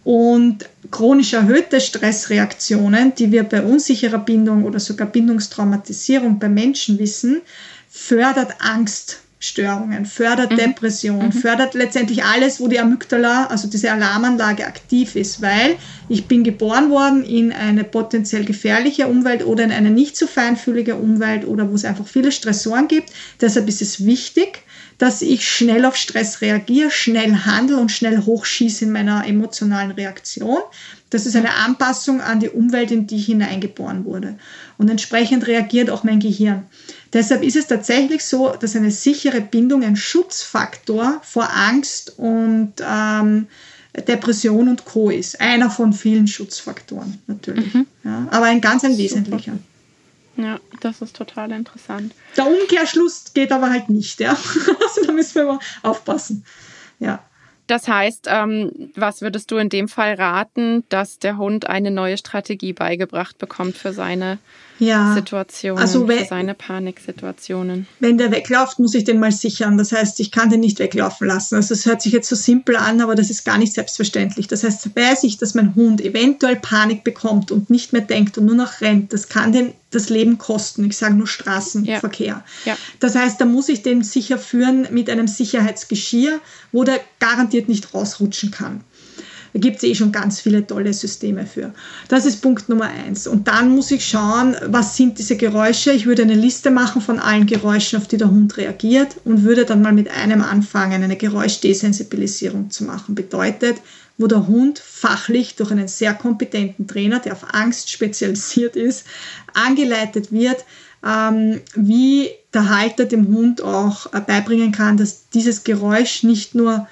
Und chronisch erhöhte Stressreaktionen, die wir bei unsicherer Bindung oder sogar Bindungstraumatisierung bei Menschen wissen, fördert Angst Störungen, fördert mhm. Depression, mhm. fördert letztendlich alles, wo die Amygdala, also diese Alarmanlage aktiv ist, weil ich bin geboren worden in eine potenziell gefährliche Umwelt oder in eine nicht so feinfühlige Umwelt oder wo es einfach viele Stressoren gibt. Deshalb ist es wichtig, dass ich schnell auf Stress reagiere, schnell handle und schnell hochschieße in meiner emotionalen Reaktion. Das ist eine Anpassung an die Umwelt, in die ich hineingeboren wurde. Und entsprechend reagiert auch mein Gehirn. Deshalb ist es tatsächlich so, dass eine sichere Bindung ein Schutzfaktor vor Angst und ähm, Depression und Co. ist. Einer von vielen Schutzfaktoren natürlich. Mhm. Ja, aber ein ganz ein wesentlicher. Ja, das ist total interessant. Der Umkehrschluss geht aber halt nicht, ja. Also da müssen wir mal aufpassen. Ja. Das heißt, ähm, was würdest du in dem Fall raten, dass der Hund eine neue Strategie beigebracht bekommt für seine ja, Situationen, also wenn, für seine Paniksituationen. Wenn der wegläuft, muss ich den mal sichern. Das heißt, ich kann den nicht weglaufen lassen. Also es hört sich jetzt so simpel an, aber das ist gar nicht selbstverständlich. Das heißt, weiß ich, dass mein Hund eventuell Panik bekommt und nicht mehr denkt und nur noch rennt, das kann den das Leben kosten. Ich sage nur Straßenverkehr. Ja. Ja. Das heißt, da muss ich den sicher führen mit einem Sicherheitsgeschirr, wo der garantiert nicht rausrutschen kann. Da gibt es eh schon ganz viele tolle Systeme für. Das ist Punkt Nummer eins. Und dann muss ich schauen, was sind diese Geräusche. Ich würde eine Liste machen von allen Geräuschen, auf die der Hund reagiert und würde dann mal mit einem anfangen, eine Geräuschdesensibilisierung zu machen. Bedeutet, wo der Hund fachlich durch einen sehr kompetenten Trainer, der auf Angst spezialisiert ist, angeleitet wird, ähm, wie der Halter dem Hund auch äh, beibringen kann, dass dieses Geräusch nicht nur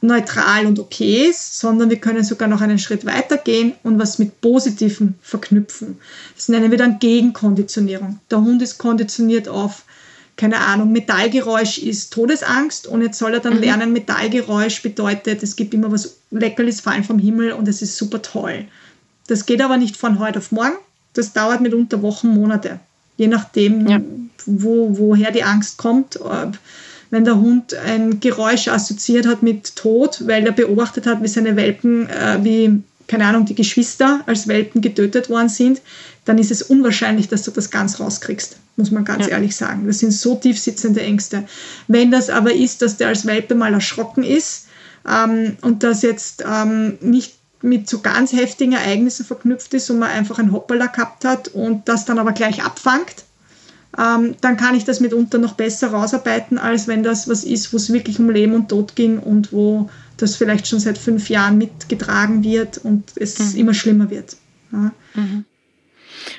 neutral und okay ist, sondern wir können sogar noch einen Schritt weiter gehen und was mit Positivem verknüpfen. Das nennen wir dann Gegenkonditionierung. Der Hund ist konditioniert auf, keine Ahnung, Metallgeräusch ist Todesangst und jetzt soll er dann mhm. lernen, Metallgeräusch bedeutet, es gibt immer was Leckerlis fallen vom Himmel und es ist super toll. Das geht aber nicht von heute auf morgen. Das dauert mitunter Wochen, Monate. Je nachdem, ja. wo, woher die Angst kommt wenn der Hund ein Geräusch assoziiert hat mit Tod, weil er beobachtet hat, wie seine Welpen, äh, wie, keine Ahnung, die Geschwister als Welpen getötet worden sind, dann ist es unwahrscheinlich, dass du das ganz rauskriegst, muss man ganz ja. ehrlich sagen. Das sind so tief sitzende Ängste. Wenn das aber ist, dass der als Welpe mal erschrocken ist ähm, und das jetzt ähm, nicht mit so ganz heftigen Ereignissen verknüpft ist und man einfach ein Hoppala gehabt hat und das dann aber gleich abfangt, ähm, dann kann ich das mitunter noch besser rausarbeiten, als wenn das was ist, wo es wirklich um Leben und Tod ging und wo das vielleicht schon seit fünf Jahren mitgetragen wird und es mhm. immer schlimmer wird. Ja. Mhm.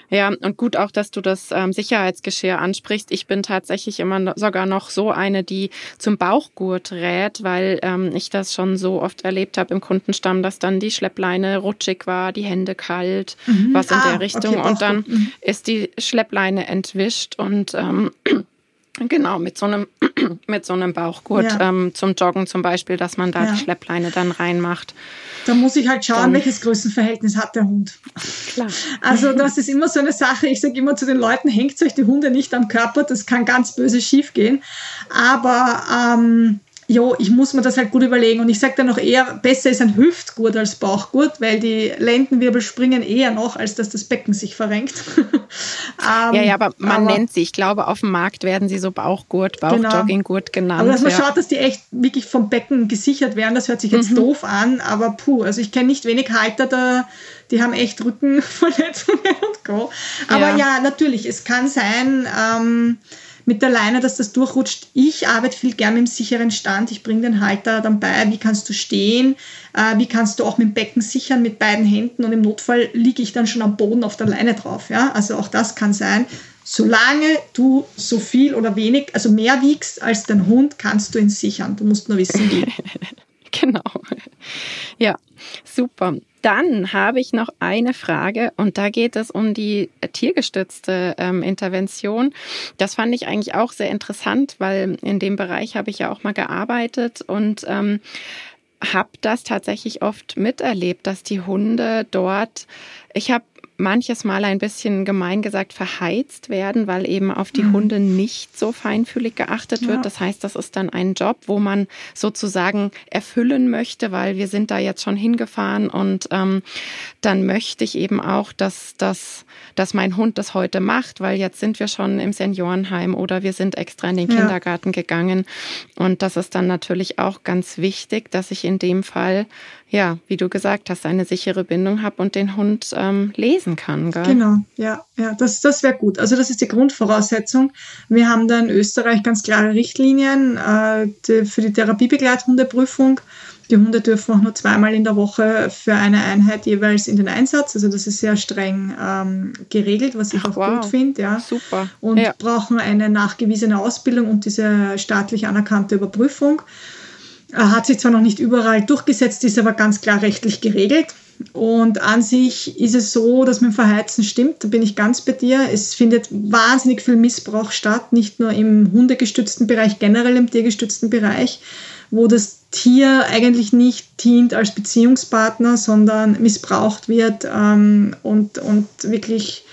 Ja, und gut auch, dass du das ähm, Sicherheitsgeschirr ansprichst. Ich bin tatsächlich immer no sogar noch so eine, die zum Bauchgurt rät, weil ähm, ich das schon so oft erlebt habe im Kundenstamm, dass dann die Schleppleine rutschig war, die Hände kalt, mhm. was in ah, der Richtung. Okay, und dann mhm. ist die Schleppleine entwischt und ähm, Genau, mit so einem, mit so einem Bauchgurt ja. ähm, zum Joggen zum Beispiel, dass man da ja. die Schleppleine dann reinmacht. Da muss ich halt schauen, dann, welches Größenverhältnis hat der Hund. Klar. Also das ist immer so eine Sache. Ich sage immer zu den Leuten, hängt euch die Hunde nicht am Körper, das kann ganz böse schief gehen. Aber ähm, jo, ich muss mir das halt gut überlegen. Und ich sage dann noch eher, besser ist ein Hüftgurt als Bauchgurt, weil die Lendenwirbel springen eher noch, als dass das Becken sich verrenkt. ähm, ja, ja, aber man aber, nennt sie, ich glaube, auf dem Markt werden sie so Bauchgurt. Bauchjogginggurt genau. genannt. Aber dass man ja. schaut, dass die echt wirklich vom Becken gesichert werden, das hört sich jetzt mhm. doof an, aber puh, also ich kenne nicht wenig Halter, da, die haben echt Rückenverletzungen und Co. Aber ja, ja natürlich, es kann sein, ähm, mit der Leine, dass das durchrutscht. Ich arbeite viel gern dem sicheren Stand. Ich bringe den Halter dann bei, wie kannst du stehen, äh, wie kannst du auch mit dem Becken sichern mit beiden Händen und im Notfall liege ich dann schon am Boden auf der Leine drauf. Ja? Also auch das kann sein. Solange du so viel oder wenig, also mehr wiegst als dein Hund, kannst du ihn sichern. Du musst nur wissen, wie. genau. Ja, super. Dann habe ich noch eine Frage und da geht es um die tiergestützte ähm, Intervention. Das fand ich eigentlich auch sehr interessant, weil in dem Bereich habe ich ja auch mal gearbeitet und ähm, habe das tatsächlich oft miterlebt, dass die Hunde dort, ich habe manches Mal ein bisschen gemein gesagt verheizt werden, weil eben auf die mhm. Hunde nicht so feinfühlig geachtet wird. Ja. Das heißt, das ist dann ein Job, wo man sozusagen erfüllen möchte, weil wir sind da jetzt schon hingefahren und ähm, dann möchte ich eben auch, dass, dass, dass mein Hund das heute macht, weil jetzt sind wir schon im Seniorenheim oder wir sind extra in den ja. Kindergarten gegangen. Und das ist dann natürlich auch ganz wichtig, dass ich in dem Fall ja, wie du gesagt hast, eine sichere Bindung habe und den Hund ähm, lesen kann. Gell? Genau, ja, ja, das, das wäre gut. Also das ist die Grundvoraussetzung. Wir haben da in Österreich ganz klare Richtlinien äh, die, für die Therapiebegleithundeprüfung. Die Hunde dürfen auch nur zweimal in der Woche für eine Einheit jeweils in den Einsatz. Also das ist sehr streng ähm, geregelt, was ich Ach, auch wow. gut finde. Ja. Super. Und ja. brauchen eine nachgewiesene Ausbildung und diese staatlich anerkannte Überprüfung. Hat sich zwar noch nicht überall durchgesetzt, ist aber ganz klar rechtlich geregelt. Und an sich ist es so, dass mit dem Verheizen stimmt, da bin ich ganz bei dir. Es findet wahnsinnig viel Missbrauch statt, nicht nur im hundegestützten Bereich, generell im tiergestützten Bereich, wo das Tier eigentlich nicht dient als Beziehungspartner, sondern missbraucht wird ähm, und, und wirklich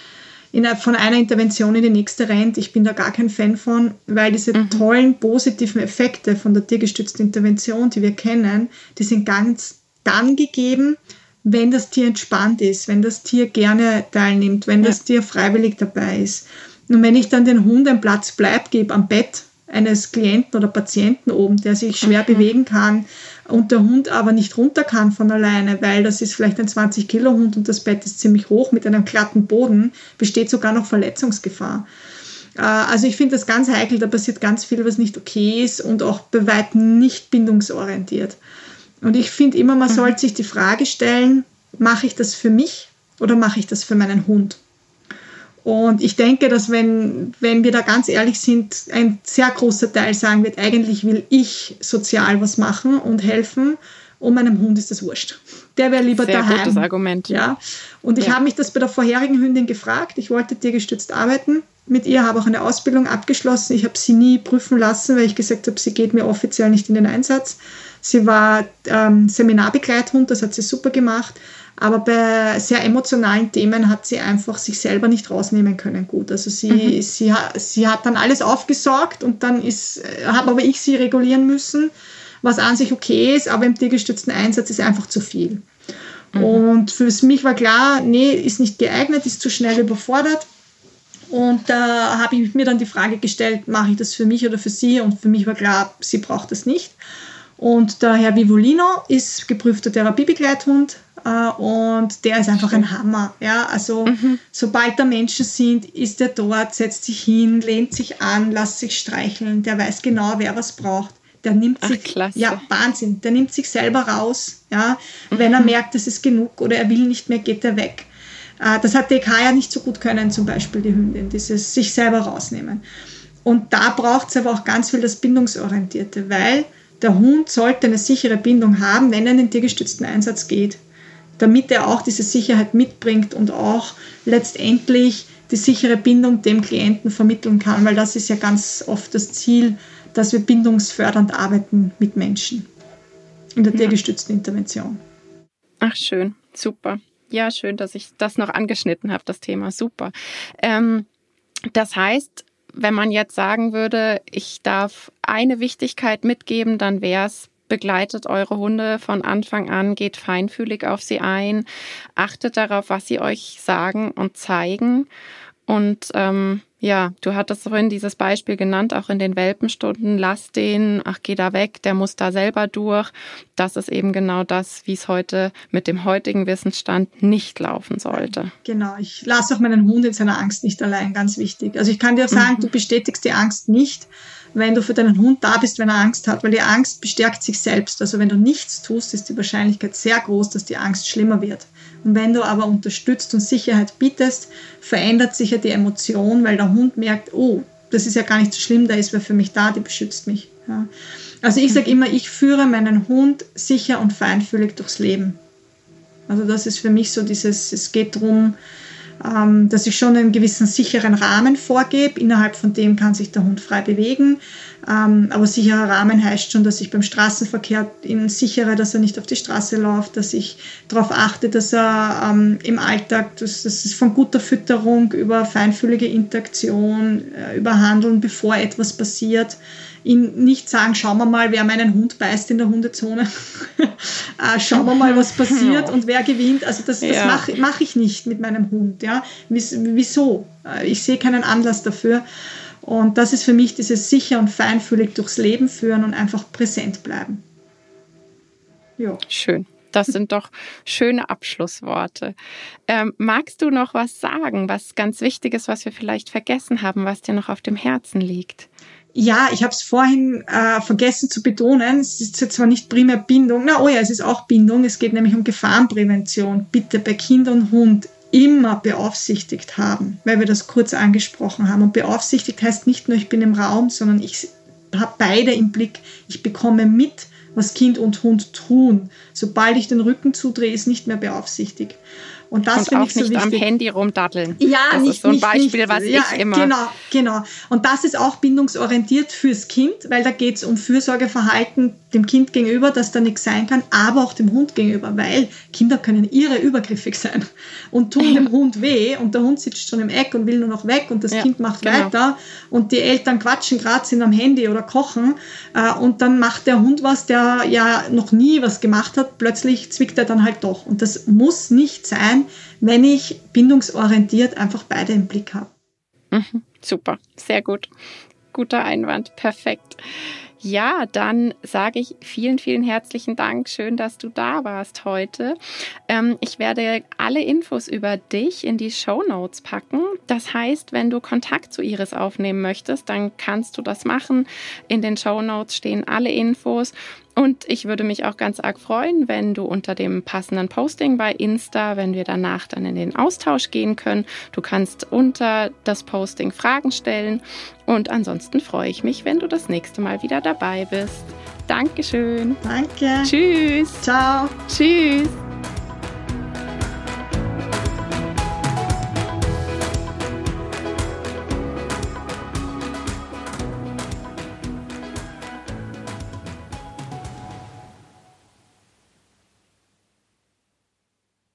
in, von einer Intervention in die nächste rennt. Ich bin da gar kein Fan von, weil diese mhm. tollen positiven Effekte von der tiergestützten Intervention, die wir kennen, die sind ganz dann gegeben, wenn das Tier entspannt ist, wenn das Tier gerne teilnimmt, wenn ja. das Tier freiwillig dabei ist. Und wenn ich dann den Hund einen Platz bleibt gebe am Bett eines Klienten oder Patienten oben, der sich schwer mhm. bewegen kann und der Hund aber nicht runter kann von alleine, weil das ist vielleicht ein 20 Kilo Hund und das Bett ist ziemlich hoch mit einem glatten Boden, besteht sogar noch Verletzungsgefahr. Äh, also ich finde das ganz heikel, da passiert ganz viel, was nicht okay ist und auch bei weitem nicht bindungsorientiert. Und ich finde immer, man mhm. sollte sich die Frage stellen, mache ich das für mich oder mache ich das für meinen Hund? Und ich denke, dass wenn, wenn wir da ganz ehrlich sind, ein sehr großer Teil sagen wird, eigentlich will ich sozial was machen und helfen und meinem Hund ist das wurscht. Der wäre lieber Sehr daheim. gutes Argument. Ja. Und ich ja. habe mich das bei der vorherigen Hündin gefragt. Ich wollte tiergestützt arbeiten mit ihr, habe auch eine Ausbildung abgeschlossen. Ich habe sie nie prüfen lassen, weil ich gesagt habe, sie geht mir offiziell nicht in den Einsatz. Sie war ähm, Seminarbegleithund, das hat sie super gemacht. Aber bei sehr emotionalen Themen hat sie einfach sich selber nicht rausnehmen können gut. Also sie, mhm. sie, sie hat dann alles aufgesorgt und dann ist, habe aber ich sie regulieren müssen, was an sich okay ist, aber im tiergestützten Einsatz ist einfach zu viel. Mhm. Und für mich war klar, nee, ist nicht geeignet, ist zu schnell überfordert. Und da habe ich mir dann die Frage gestellt, mache ich das für mich oder für sie? Und für mich war klar, sie braucht das nicht. Und der Herr Vivolino ist geprüfter Therapiebegleithund, äh, und der ist einfach ein Hammer. Ja, also mhm. sobald da Menschen sind, ist er dort, setzt sich hin, lehnt sich an, lässt sich streicheln. Der weiß genau, wer was braucht. Der nimmt Ach, sich, klasse. ja, Wahnsinn. Der nimmt sich selber raus. Ja, mhm. wenn er merkt, es ist genug oder er will nicht mehr, geht er weg. Äh, das hat DK ja nicht so gut können, zum Beispiel die Hündin, dieses sich selber rausnehmen. Und da braucht es aber auch ganz viel das Bindungsorientierte, weil der Hund sollte eine sichere Bindung haben, wenn er in den tiergestützten Einsatz geht damit er auch diese Sicherheit mitbringt und auch letztendlich die sichere Bindung dem Klienten vermitteln kann, weil das ist ja ganz oft das Ziel, dass wir bindungsfördernd arbeiten mit Menschen in der tiergestützten Intervention. Ach schön, super. Ja, schön, dass ich das noch angeschnitten habe, das Thema. Super. Ähm, das heißt, wenn man jetzt sagen würde, ich darf eine Wichtigkeit mitgeben, dann wäre es begleitet eure Hunde von Anfang an, geht feinfühlig auf sie ein, achtet darauf, was sie euch sagen und zeigen Und ähm, ja, du hattest vorhin dieses Beispiel genannt, auch in den Welpenstunden, lass den, ach, geh da weg, der muss da selber durch. Das ist eben genau das, wie es heute mit dem heutigen Wissensstand nicht laufen sollte. Genau, ich lasse auch meinen Hund in seiner Angst nicht allein, ganz wichtig. Also ich kann dir sagen, mhm. du bestätigst die Angst nicht, wenn du für deinen Hund da bist, wenn er Angst hat, weil die Angst bestärkt sich selbst. Also wenn du nichts tust, ist die Wahrscheinlichkeit sehr groß, dass die Angst schlimmer wird. Und wenn du aber unterstützt und Sicherheit bietest, verändert sich ja die Emotion, weil der Hund merkt, oh, das ist ja gar nicht so schlimm, da ist wer für mich da, die beschützt mich. Ja. Also ich sage immer, ich führe meinen Hund sicher und feinfühlig durchs Leben. Also das ist für mich so dieses, es geht darum, ähm, dass ich schon einen gewissen sicheren Rahmen vorgebe. Innerhalb von dem kann sich der Hund frei bewegen. Ähm, aber sicherer Rahmen heißt schon, dass ich beim Straßenverkehr ihn sichere, dass er nicht auf die Straße läuft, dass ich darauf achte, dass er ähm, im Alltag, das, das ist von guter Fütterung über feinfühlige Interaktion, äh, über Handeln, bevor etwas passiert, ihn nicht sagen, schauen wir mal, wer meinen Hund beißt in der Hundezone. äh, schauen wir mal, was passiert und wer gewinnt. Also das, das ja. mache mach ich nicht mit meinem Hund. Ja? Wieso? Äh, ich sehe keinen Anlass dafür. Und das ist für mich dieses sicher und feinfühlig durchs Leben führen und einfach präsent bleiben. Ja. Schön. Das sind doch schöne Abschlussworte. Ähm, magst du noch was sagen, was ganz Wichtiges, was wir vielleicht vergessen haben, was dir noch auf dem Herzen liegt? Ja, ich habe es vorhin äh, vergessen zu betonen. Es ist zwar nicht primär Bindung, na oh ja, es ist auch Bindung. Es geht nämlich um Gefahrenprävention. Bitte bei Kind und Hund immer beaufsichtigt haben, weil wir das kurz angesprochen haben. Und beaufsichtigt heißt nicht nur, ich bin im Raum, sondern ich habe beide im Blick. Ich bekomme mit, was Kind und Hund tun. Sobald ich den Rücken zudrehe, ist nicht mehr beaufsichtigt. Und das finde ich so wichtig. am Handy rumdaddeln. Ja, das nicht, ist so ein nicht, Beispiel, nicht. was ja, ich immer. Genau, genau. Und das ist auch bindungsorientiert fürs Kind, weil da geht es um Fürsorgeverhalten dem Kind gegenüber, dass da nichts sein kann, aber auch dem Hund gegenüber, weil Kinder können irre übergriffig sein und tun dem Hund weh und der Hund sitzt schon im Eck und will nur noch weg und das ja, Kind macht genau. weiter und die Eltern quatschen gerade, sind am Handy oder kochen äh, und dann macht der Hund was, der ja noch nie was gemacht hat, plötzlich zwickt er dann halt doch. Und das muss nicht sein, wenn ich bindungsorientiert einfach beide im Blick habe. Mhm, super, sehr gut. Guter Einwand, perfekt. Ja, dann sage ich vielen, vielen herzlichen Dank. Schön, dass du da warst heute. Ähm, ich werde alle Infos über dich in die Show Notes packen. Das heißt, wenn du Kontakt zu Iris aufnehmen möchtest, dann kannst du das machen. In den Show Notes stehen alle Infos. Und ich würde mich auch ganz arg freuen, wenn du unter dem passenden Posting bei Insta, wenn wir danach dann in den Austausch gehen können. Du kannst unter das Posting Fragen stellen. Und ansonsten freue ich mich, wenn du das nächste Mal wieder dabei bist. Dankeschön. Danke. Tschüss. Ciao. Tschüss.